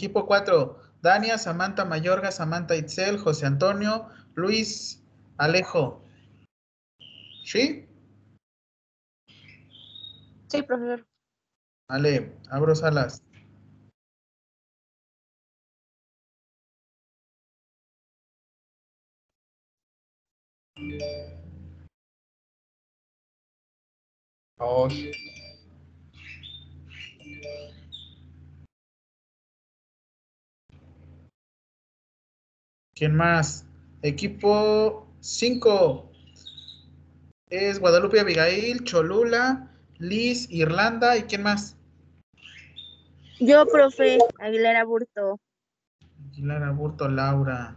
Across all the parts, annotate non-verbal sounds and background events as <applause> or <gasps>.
Equipo 4, Dania, Samantha Mayorga, Samantha Itzel, José Antonio, Luis Alejo. ¿Sí? Sí, profesor. Vale, abro salas. Oh. ¿Quién más? Equipo 5. Es Guadalupe Abigail, Cholula, Liz, Irlanda y quién más? Yo, profe, Aguilera Burto. Aguilera Burto, Laura.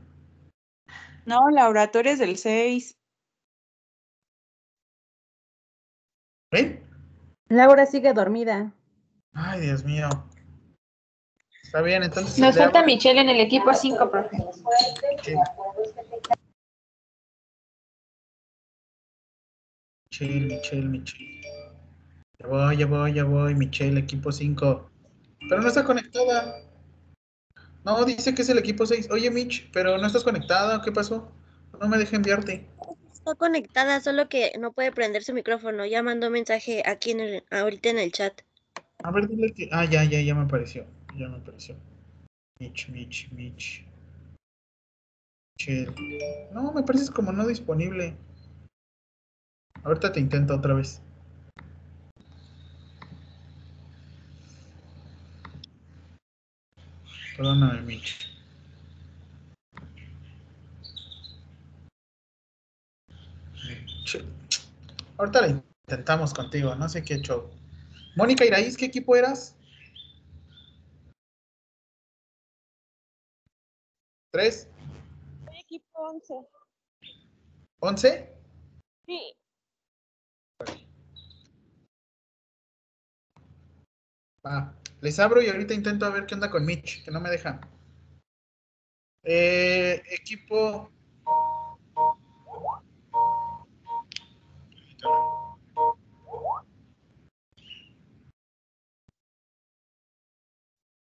No, Laura, tú eres del 6. ¿Eh? Laura sigue dormida. Ay, Dios mío. Está bien, entonces. Nos falta Michelle en el equipo 5, profe. Michelle, Michelle, Michelle. Ya voy, ya voy, ya voy, Michelle, equipo 5. Pero no está conectada. No, dice que es el equipo 6. Oye, Mitch, pero no estás conectada, ¿qué pasó? No me deja enviarte. Está conectada, solo que no puede prender su micrófono. Ya mandó mensaje aquí en el, ahorita en el chat. A ver, dile que. Ah, ya, ya, ya me apareció. Ya me apareció. Mitch, Mitch, Mitch. Michelle. No, me pareces como no disponible. Ahorita te intento otra vez. Perdóname. Mitch. Ahorita la intentamos contigo, no sé qué show. Mónica Iraíz, ¿qué equipo eras? ¿Tres? Equipo 11. ¿Once? Sí. Les abro y ahorita intento a ver qué onda con Mitch, que no me deja. Eh, equipo.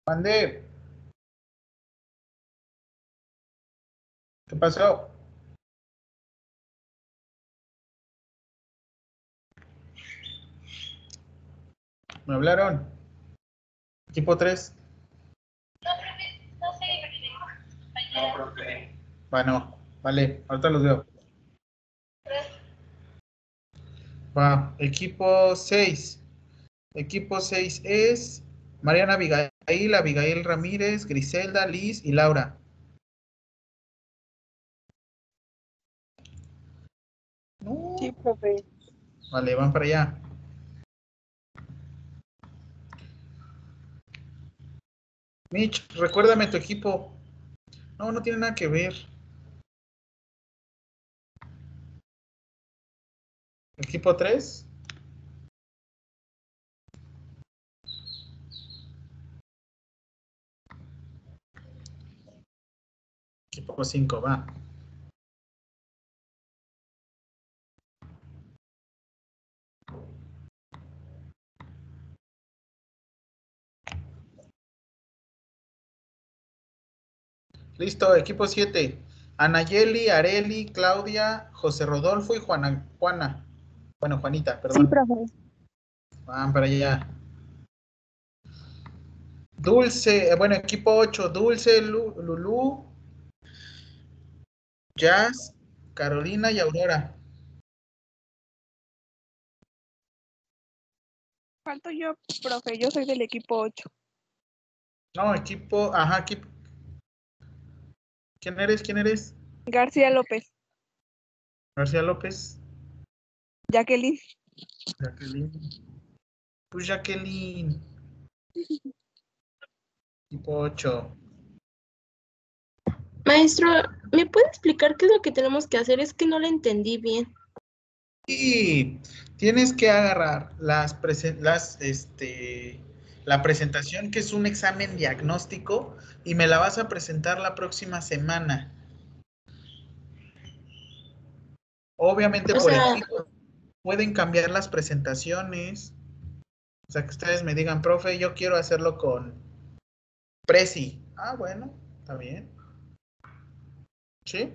Mande. ¿Qué pasó? ¿Me hablaron? Equipo 3. Bueno, vale, ahorita los veo. Va, equipo 6. Equipo 6 es Mariana Abigail, Abigail Ramírez, Griselda, Liz y Laura. Sí, profe. Vale, van para allá. Mitch, recuérdame tu equipo. No, no tiene nada que ver. ¿Equipo 3? Equipo 5, va. Listo, equipo 7. Anayeli, Areli, Claudia, José Rodolfo y Juana. Juana. Bueno, Juanita, Sí, perdón. profe. Van para allá. Dulce, eh, bueno, equipo 8. Dulce, Lu- Lulú, Jazz, Carolina y Aurora. Falto yo, profe. Yo soy del equipo 8. No, equipo, ajá, equipo. ¿Quién eres? ¿Quién eres? García López. García López. Jacqueline. Jacqueline. Pues Jacqueline. <laughs> Equipo 8. Maestro, ¿me puede explicar qué es lo que tenemos que hacer? Es que no lo entendí bien. Y tienes que agarrar las, las este, la presentación, que es un examen diagnóstico, y me la vas a presentar la próxima semana. Obviamente O por sea- pueden cambiar las presentaciones. O sea, que ustedes me digan, profe, yo quiero hacerlo con Presi. Ah, bueno, está bien. ¿Sí?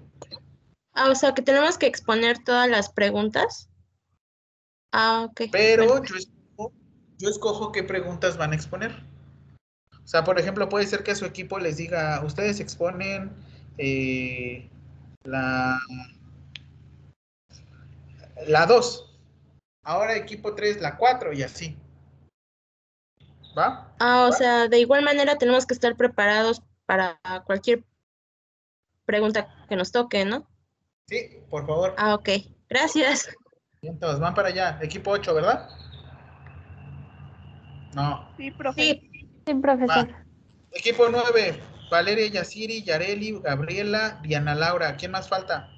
Ah, o sea, que tenemos que exponer todas las preguntas. Ah, ok. Pero bueno. yo, yo escojo qué preguntas van a exponer. O sea, por ejemplo, puede ser que a su equipo les diga, ustedes exponen eh, la la 2. Ahora equipo 3, la 4 y así. ¿Va? Ah, o sea, de igual manera tenemos que estar preparados para cualquier pregunta que nos toque, ¿no? Sí, por favor. Ah, ok. Gracias. Todos van para allá. Equipo 8, ¿verdad? No. Sí, profe. Sí, Sí, profesor. Va. Equipo 9, Valeria, Yaciri, Yareli, Gabriela, Diana Laura. ¿Quién más falta?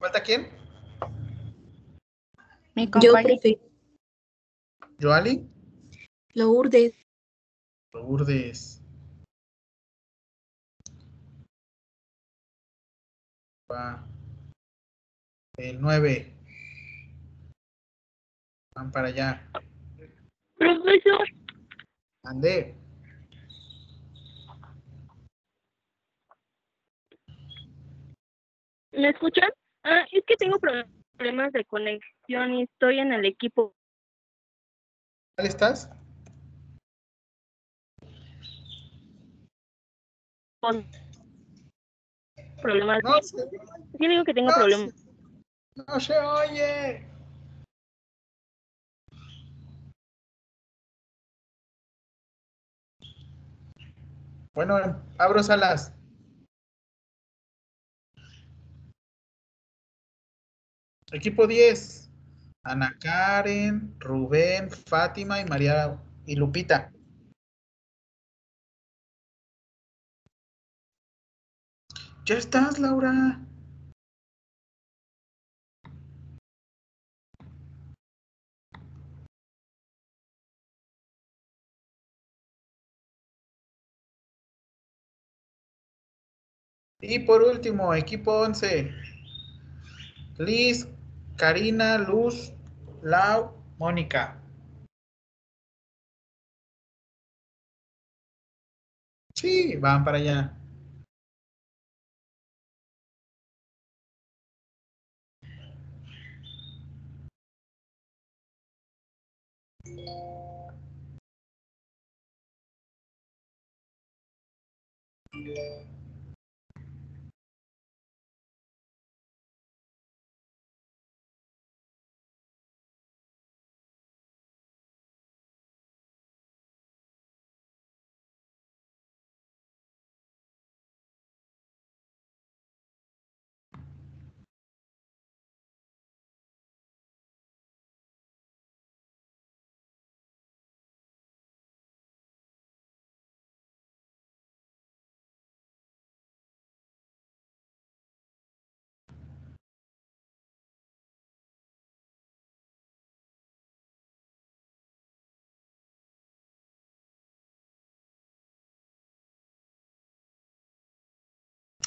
¿Falta quién? Mi yo, compañero. profe. ¿Joali? Lourdes. Lourdes. Va. El 9. Van para allá. Profesor, Ande. ¿me escuchan? Ah, es que tengo pro- problemas de conexión y estoy en el equipo. ¿Cuál estás? con problemas. No Sí digo que tengo no problemas. no se oye. Bueno, abro salas. Equipo 10. Ana Karen, Rubén, Fátima y María y Lupita. Ya estás, Laura. Y por último, equipo 11. Liz, Karina, Luz, Lau, Mónica. Sí, van para allá.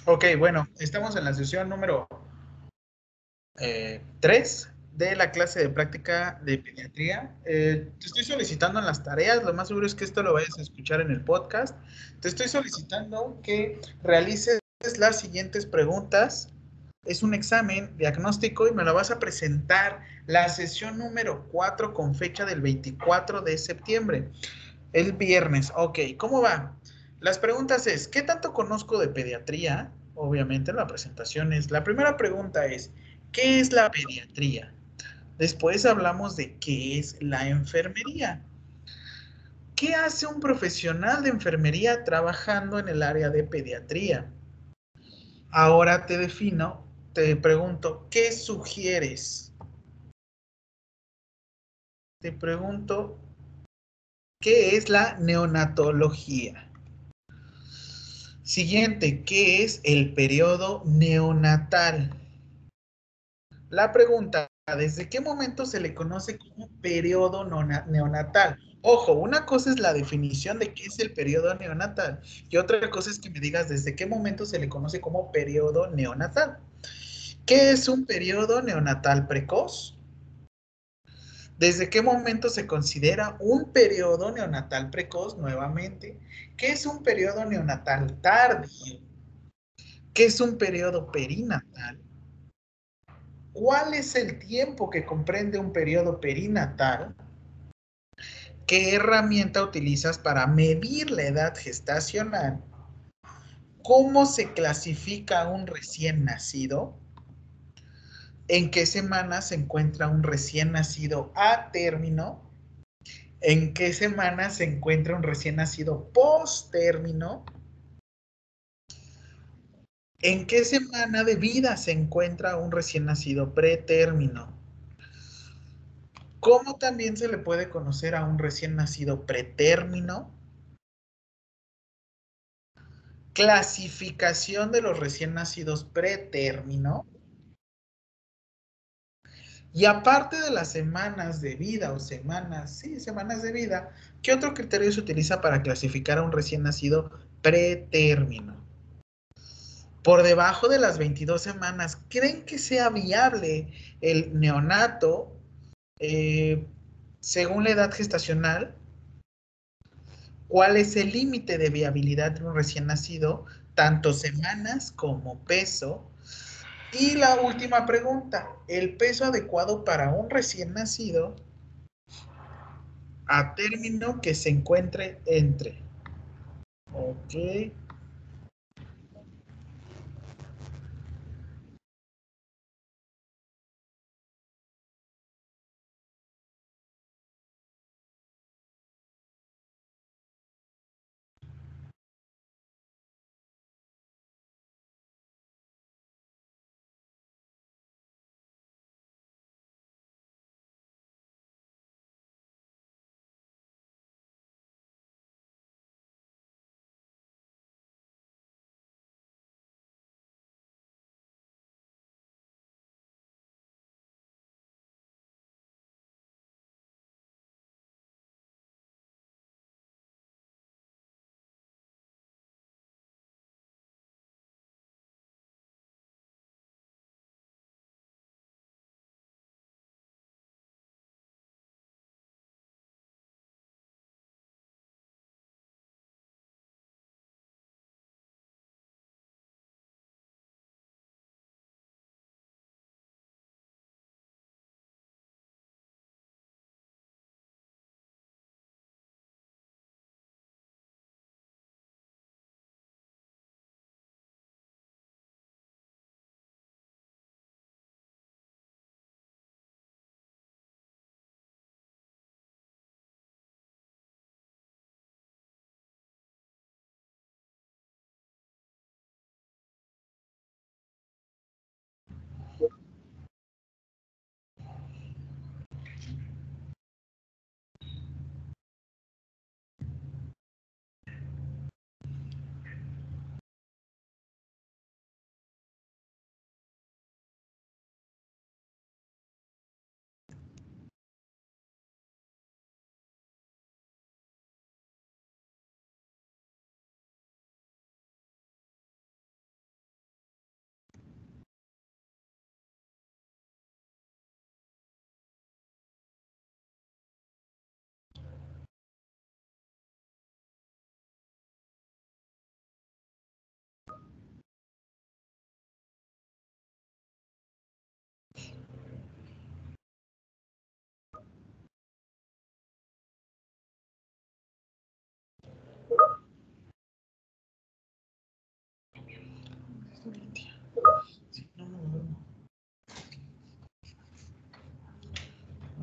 Ok, bueno, estamos en la sesión número 3 de la clase de práctica de pediatría. Eh, te estoy solicitando en las tareas, lo más seguro es que esto lo vayas a escuchar en el podcast. Te estoy solicitando que realices las siguientes preguntas. Es un examen diagnóstico y me lo vas a presentar la sesión número 4 con fecha del 24 de septiembre, el viernes. Ok, ¿cómo va? Las preguntas es, ¿qué tanto conozco de pediatría? Obviamente la presentación es, la primera pregunta es, ¿qué es la pediatría? Después hablamos de qué es la enfermería. ¿Qué hace un profesional de enfermería trabajando en el área de pediatría? Ahora te defino, te pregunto, ¿qué sugieres? Te pregunto, ¿qué es la neonatología? Siguiente, ¿qué es el periodo neonatal? La pregunta, ¿desde qué momento se le conoce como periodo neonatal? Ojo, una cosa es la definición de qué es el periodo neonatal y otra cosa es que me digas desde qué momento se le conoce como periodo neonatal. ¿Qué es un periodo neonatal precoz? ¿Desde qué momento se considera un periodo neonatal precoz nuevamente? ¿Qué es un periodo neonatal tardío? ¿Qué es un periodo perinatal? ¿Cuál es el tiempo que comprende un periodo perinatal? ¿Qué herramienta utilizas para medir la edad gestacional? ¿Cómo se clasifica un recién nacido? ¿En qué semana se encuentra un recién nacido a término? ¿En qué semana se encuentra un recién nacido post término? ¿En qué semana de vida se encuentra un recién nacido pretérmino? ¿Cómo también se le puede conocer a un recién nacido pretérmino? Clasificación de los recién nacidos pretérmino. Y aparte de las semanas de vida o semanas, sí, semanas de vida, ¿qué otro criterio se utiliza para clasificar a un recién nacido pretérmino? Por debajo de las 22 semanas, ¿creen que sea viable el neonato eh, según la edad gestacional? ¿Cuál es el límite de viabilidad de un recién nacido? Tanto semanas como peso. Y la última pregunta, ¿el peso adecuado para un recién nacido a término que se encuentre entre? Ok.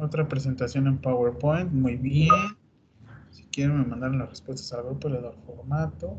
Otra presentación en PowerPoint, muy bien. Si quieren me mandan las respuestas al grupo, le doy formato.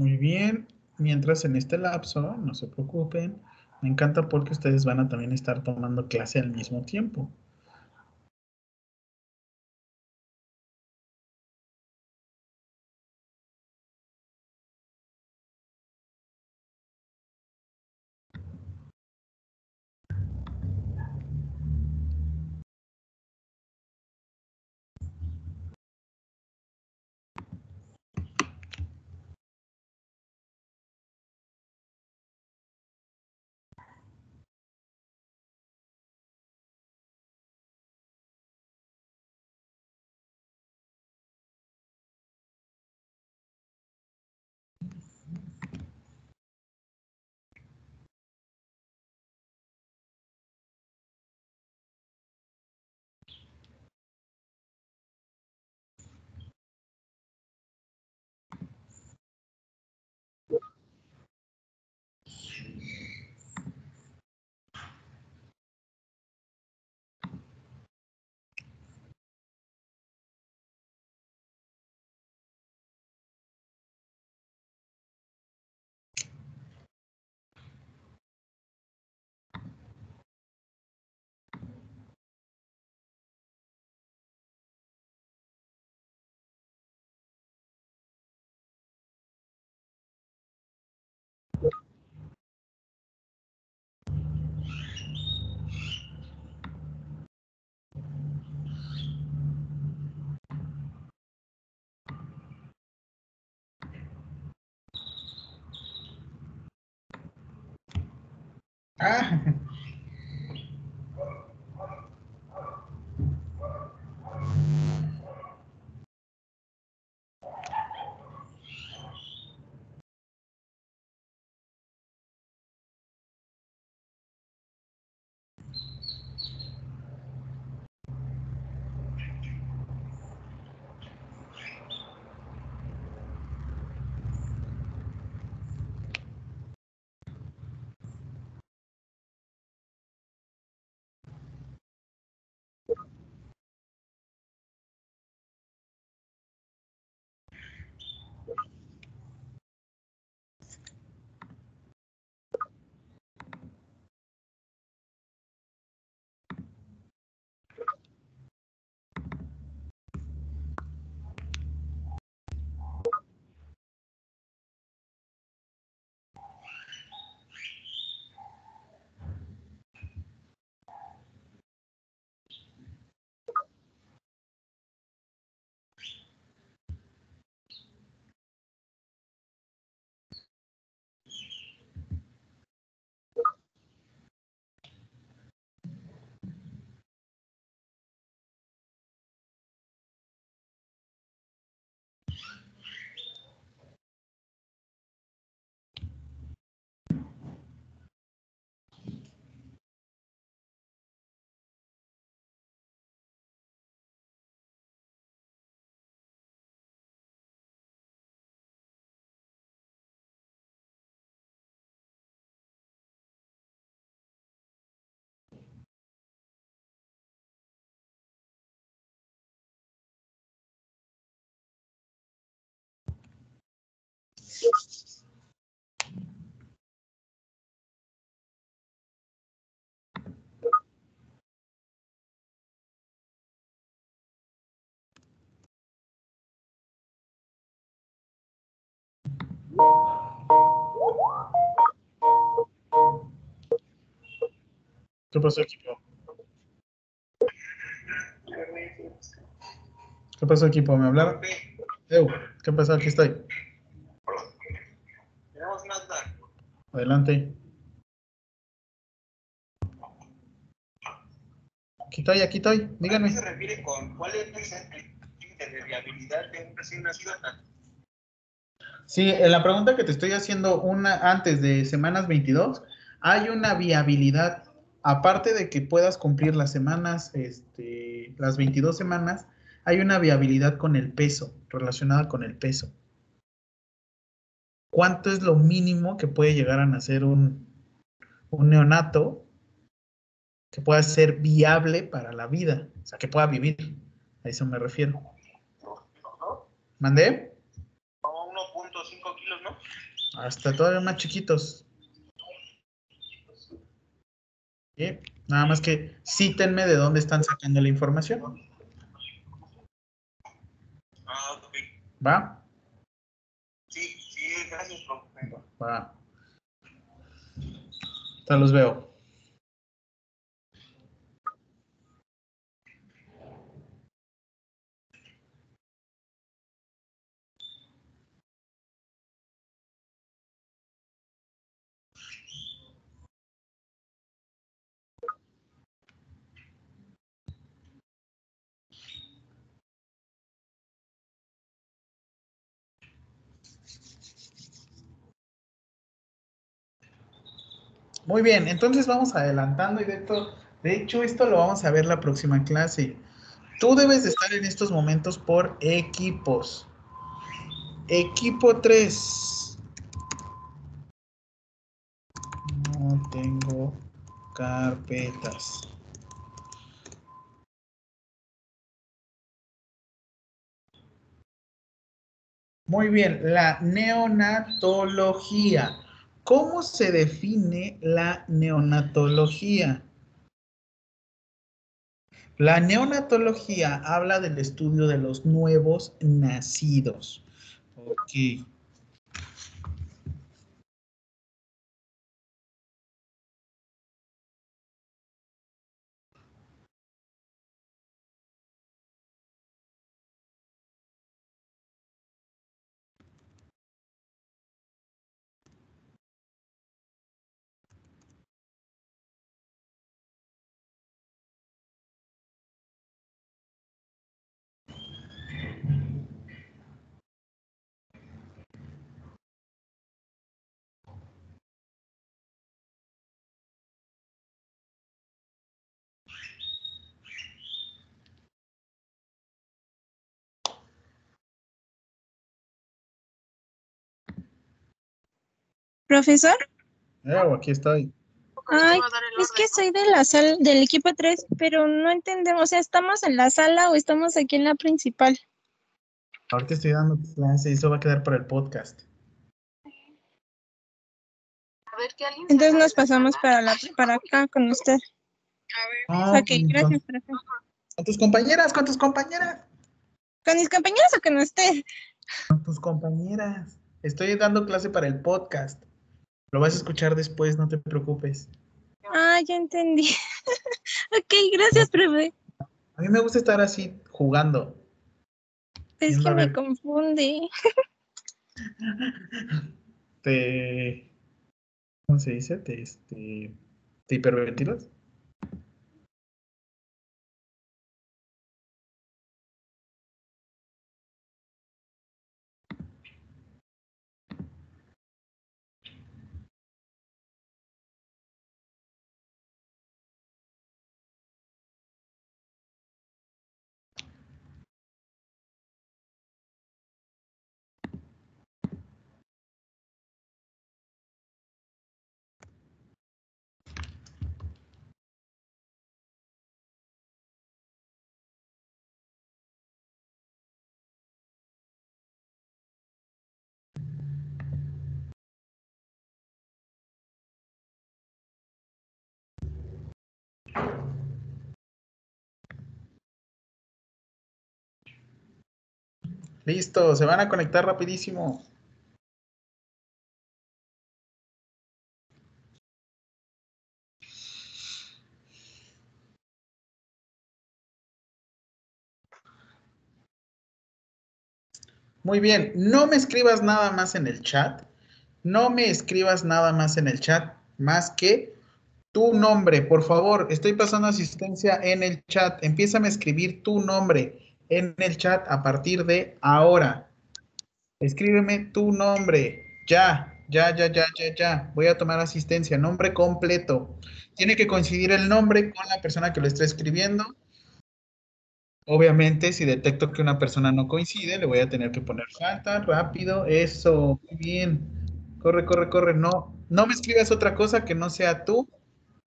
Muy bien, mientras en este lapso, no se preocupen, Me encanta porque ustedes van a también estar tomando clase al mismo tiempo. Ah. <laughs> ¿Qué pasó, equipo? ¿Qué pasó, equipo? ¿Me hablaron? Eu, ¿Qué pasó? Aquí estoy. Tenemos una duda. Adelante. Aquí estoy, aquí estoy. ¿A qué Díganme. se refiere con cuál es el límite de viabilidad de un recién nacido? Sí, en la pregunta que te estoy haciendo una antes de semanas 22, hay una viabilidad, aparte de que puedas cumplir las semanas, este, las 22 semanas, hay una viabilidad con el peso, relacionada con el peso. ¿Cuánto es lo mínimo que puede llegar a nacer un, un neonato que pueda ser viable para la vida? O sea, que pueda vivir. A eso me refiero. ¿Mandé? Como 1.5 kilos, ¿no? Hasta todavía más chiquitos. ¿Sí? Nada más que cítenme de dónde están sacando la información. Ah, ok. ¿Va? Sí, sí, gracias, profe. Va. Ya los veo. Muy bien, entonces vamos adelantando y de, de hecho esto lo vamos a ver la próxima clase. Tú debes de estar en estos momentos por equipos. Equipo 3. No tengo carpetas. Muy bien, la neonatología. ¿Cómo se define la neonatología? La neonatología habla del estudio de los nuevos nacidos. Ok. Profesor, Eh, aquí estoy. ay, es que soy de la sala del equipo 3, pero no entendemos, o sea, ¿estamos en la sala o estamos aquí en la principal? Ahorita estoy dando clase y eso va a quedar para el podcast. Entonces nos pasamos para la para acá con usted. Ah, Ok, gracias, profe. Con tus compañeras, con tus compañeras. ¿Con mis compañeros o con usted? Con tus compañeras. Estoy dando clase para el podcast. Lo vas a escuchar después, no te preocupes. Ah, ya entendí. <laughs> ok, gracias, profe. A mí me gusta estar así jugando. Es que me confunde. <laughs> Te. ¿Cómo se dice? Te, este, ¿te hiperventilas? Listo, se van a conectar rapidísimo. Muy bien, no me escribas nada más en el chat. No me escribas nada más en el chat, más que tu nombre, por favor. Estoy pasando asistencia en el chat. Empieza a escribir tu nombre en el chat a partir de ahora. Escríbeme tu nombre. Ya, ya, ya, ya, ya, ya. Voy a tomar asistencia. Nombre completo. Tiene que coincidir el nombre con la persona que lo está escribiendo. Obviamente, si detecto que una persona no coincide, le voy a tener que poner falta, rápido, eso, muy bien. Corre, corre, corre. No, no me escribas otra cosa que no sea tu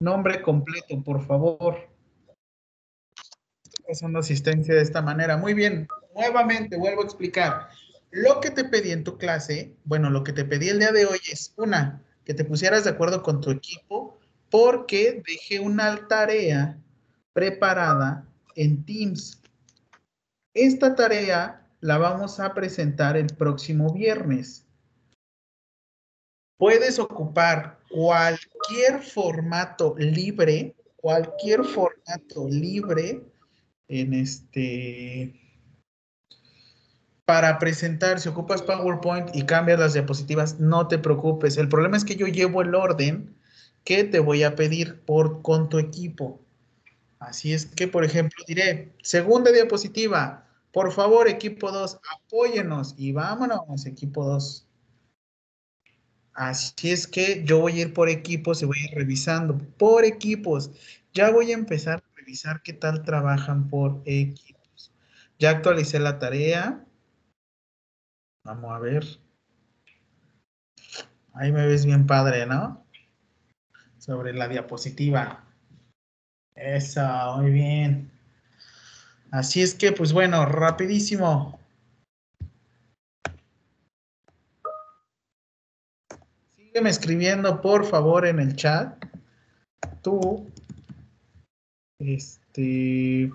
nombre completo, por favor. Pasando asistencia de esta manera. Muy bien. Nuevamente, vuelvo a explicar. Lo que te pedí en tu clase, bueno, lo que te pedí el día de hoy es una, que te pusieras de acuerdo con tu equipo porque dejé una tarea preparada en Teams. Esta tarea la vamos a presentar el próximo viernes. Puedes ocupar cualquier formato libre, cualquier formato libre en este para presentar, si ocupas PowerPoint y cambias las diapositivas, no te preocupes. El problema es que yo llevo el orden que te voy a pedir por con tu equipo. Así es que, por ejemplo, diré, segunda diapositiva, por favor, equipo 2, apóyenos y vámonos, equipo 2. Así es que yo voy a ir por equipos y voy a ir revisando por equipos. Ya voy a empezar revisar qué tal trabajan por equipos. Ya actualicé la tarea. Vamos a ver. Ahí me ves bien padre, ¿no? Sobre la diapositiva. Eso, muy bien. Así es que, pues bueno, rapidísimo. Sígueme escribiendo, por favor, en el chat. Tú, este,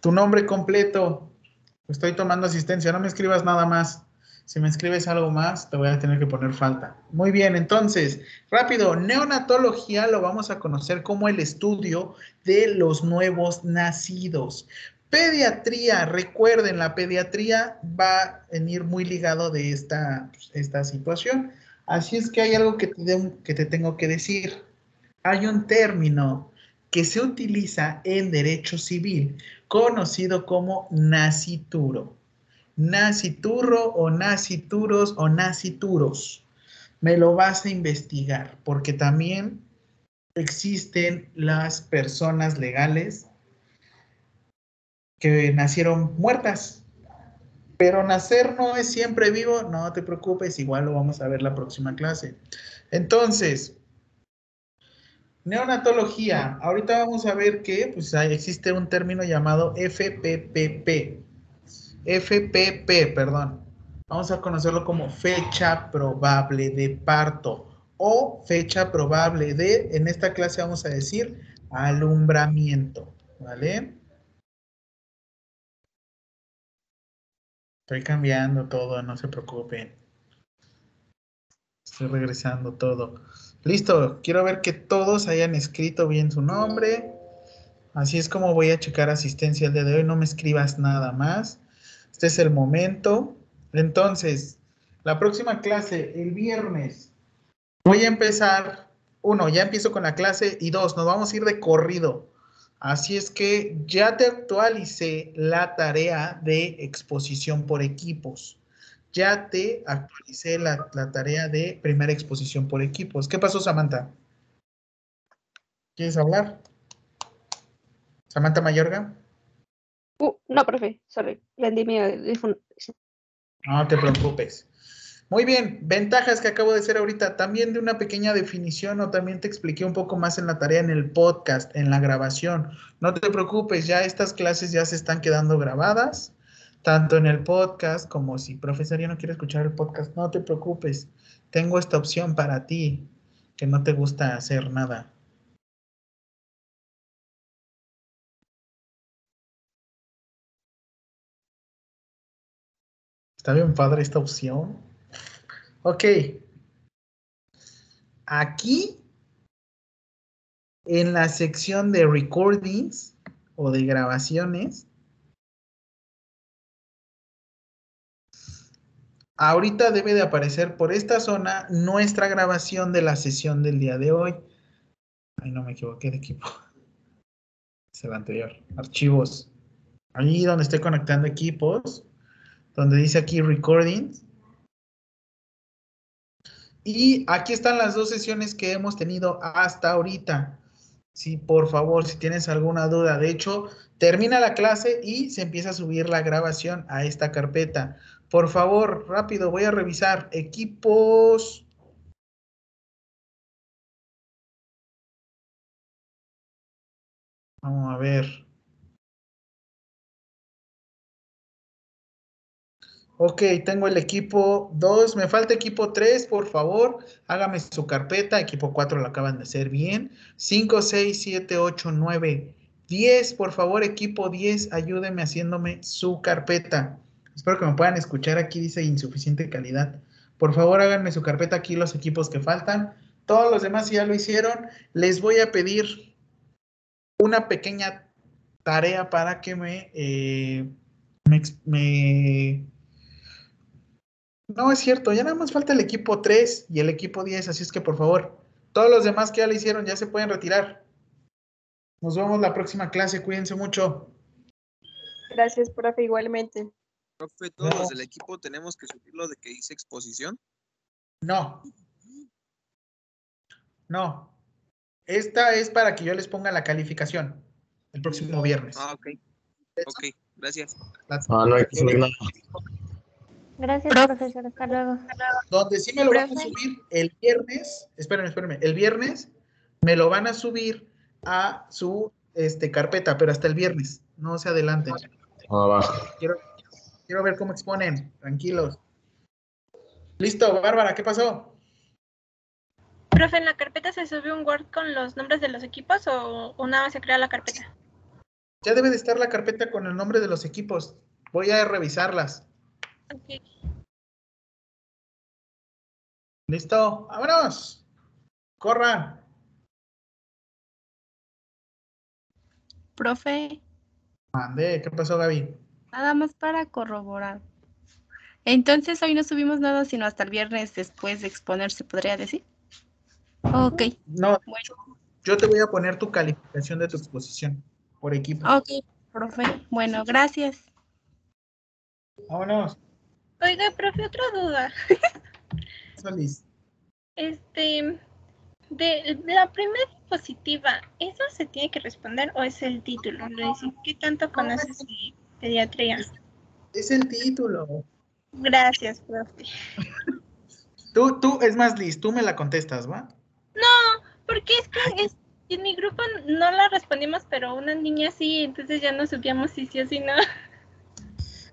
tu nombre completo, Estoy tomando asistencia, no me escribas nada más. Si me escribes algo más, te voy a tener que poner falta. Muy bien, entonces, rápido, neonatología lo vamos a conocer como el estudio de los nuevos nacidos. Pediatría, recuerden, la pediatría va a venir muy ligado de esta, esta situación. Así es que hay algo que te, que te tengo que decir. Hay un término que se utiliza en derecho civil conocido como nacituro. Naciturro o nacituros o nacituros. Me lo vas a investigar porque también existen las personas legales que nacieron muertas. Pero nacer no es siempre vivo, no te preocupes, igual lo vamos a ver la próxima clase. Entonces, Neonatología. Ahorita vamos a ver que pues, existe un término llamado FPPP. FPP, perdón. Vamos a conocerlo como fecha probable de parto o fecha probable de, en esta clase vamos a decir, alumbramiento. ¿Vale? Estoy cambiando todo, no se preocupen. Estoy regresando todo. Listo, quiero ver que todos hayan escrito bien su nombre. Así es como voy a checar asistencia el día de hoy. No me escribas nada más. Este es el momento. Entonces, la próxima clase, el viernes, voy a empezar. Uno, ya empiezo con la clase. Y dos, nos vamos a ir de corrido. Así es que ya te actualicé la tarea de exposición por equipos ya te actualicé la, tarea de primera exposición por equipos. ¿Qué pasó, Samantha? ¿Quieres hablar? Samantha Mayorga. Uh, no, profe, sorry, vendí mi No te preocupes. Muy bien, ventajas que acabo de hacer ahorita, también de una pequeña definición o también te expliqué un poco más en la tarea en el podcast, en la grabación. No te preocupes, ya estas clases ya se están quedando grabadas tanto en el podcast como si profesor ya no quiere escuchar el podcast, no te preocupes, tengo esta opción para ti que no te gusta hacer nada. Está bien padre esta opción. Ok. Aquí, en la sección de recordings o de grabaciones, Ahorita debe de aparecer por esta zona nuestra grabación de la sesión del día de hoy. Ay, no me equivoqué de equipo. <laughs> Es el anterior. Archivos. Ahí donde estoy conectando equipos. Donde dice aquí recording. Y aquí están las dos sesiones que hemos tenido hasta ahorita. Sí, por favor, si tienes alguna duda. De hecho, termina la clase y se empieza a subir la grabación a esta carpeta. Por favor, rápido, voy a revisar. Equipos. Vamos a ver. Ok, tengo el equipo 2, me falta equipo 3, por favor, hágame su carpeta, equipo 4 lo acaban de hacer bien, 5, 6, 7, 8, 9, 10, por favor, equipo 10, ayúdenme haciéndome su carpeta. Espero que me puedan escuchar, aquí dice insuficiente calidad. Por favor, háganme su carpeta aquí los equipos que faltan. Todos los demás ya lo hicieron. Les voy a pedir una pequeña tarea para que me, eh, me, no, es cierto, ya nada más falta el equipo 3 y el equipo 10, así es que por favor, todos los demás que ya le hicieron ya se pueden retirar. Nos vemos la próxima clase, cuídense mucho. Gracias, profe, igualmente. Profe, todos los del equipo tenemos que subir lo de que dice exposición. No. No. Esta es para que yo les ponga la calificación el próximo viernes. Ah, ok. Ok, gracias. Ah, no hay que subir nada. Gracias, profesor. Hasta luego. Donde sí me lo van a subir el viernes, espérenme, espérenme, el viernes me lo van a subir a su este, carpeta, pero hasta el viernes, no se adelanten. Ah, va. Quiero, quiero ver cómo exponen, tranquilos. Listo, Bárbara, ¿qué pasó? Profe, ¿en la carpeta se subió un Word con los nombres de los equipos o, o nada más se crea la carpeta? Ya debe de estar la carpeta con el nombre de los equipos. Voy a revisarlas. Ok. ¿Listo? ¡Vámonos! ¡Corran! Profe, Mande, ¿qué pasó, Gaby? Nada más para corroborar. Entonces hoy no subimos nada sino hasta el viernes después de exponer, ¿se podría decir? Ok, No, yo te voy a poner tu calificación de tu exposición por equipo. ok, profe. Bueno, gracias. Vámonos. Oiga, profe, otra duda. <laughs> Solís. Este, de la primera positiva, ¿eso se tiene que responder o es el título? ¿qué tanto conoces de pediatría? Es el título. Gracias, profe. Tú, tú, es más, Liz, tú me la contestas, ¿va? No, porque es que es- en mi grupo no la respondimos, pero una niña sí, entonces ya no supíamos si sí o si no.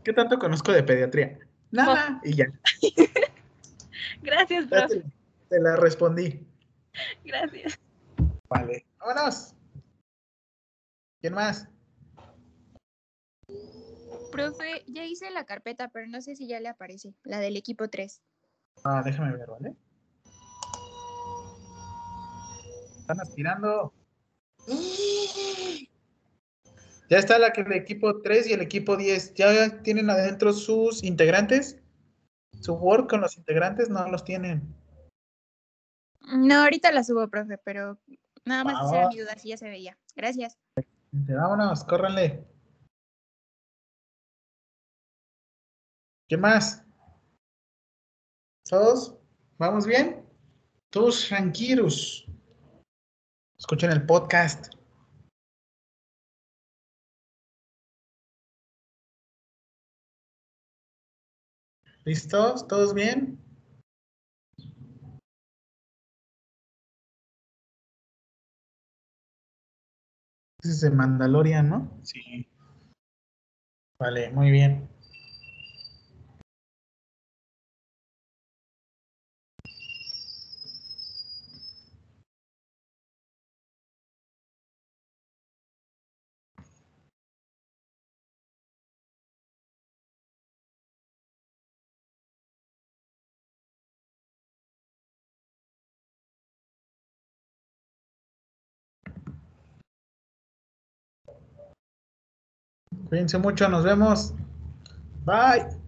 ¿Qué tanto conozco de pediatría? Nada. Y ya, <laughs> Gracias, profe. te, te la respondí. Gracias. Vale, vámonos. ¿Quién más? Profe, ya hice la carpeta, pero no sé si ya le aparece, la del equipo 3. Ah, déjame ver, ¿vale? Están aspirando. <gasps> Ya está la que el equipo 3 y el equipo 10. ¿Ya tienen adentro sus integrantes? ¿Su Word con los integrantes? No los tienen. No, ahorita la subo, profe, pero nada más Ah. mi duda, si ya se veía. Gracias. Vámonos, córranle. ¿Qué más? ¿Todos? ¿Vamos bien? Todos tranquilos. Escuchen el podcast. ¿Listos? ¿Todos bien? Ese es de Mandalorian, ¿no? Sí. Vale, muy bien. Cuídense mucho, nos vemos. Bye.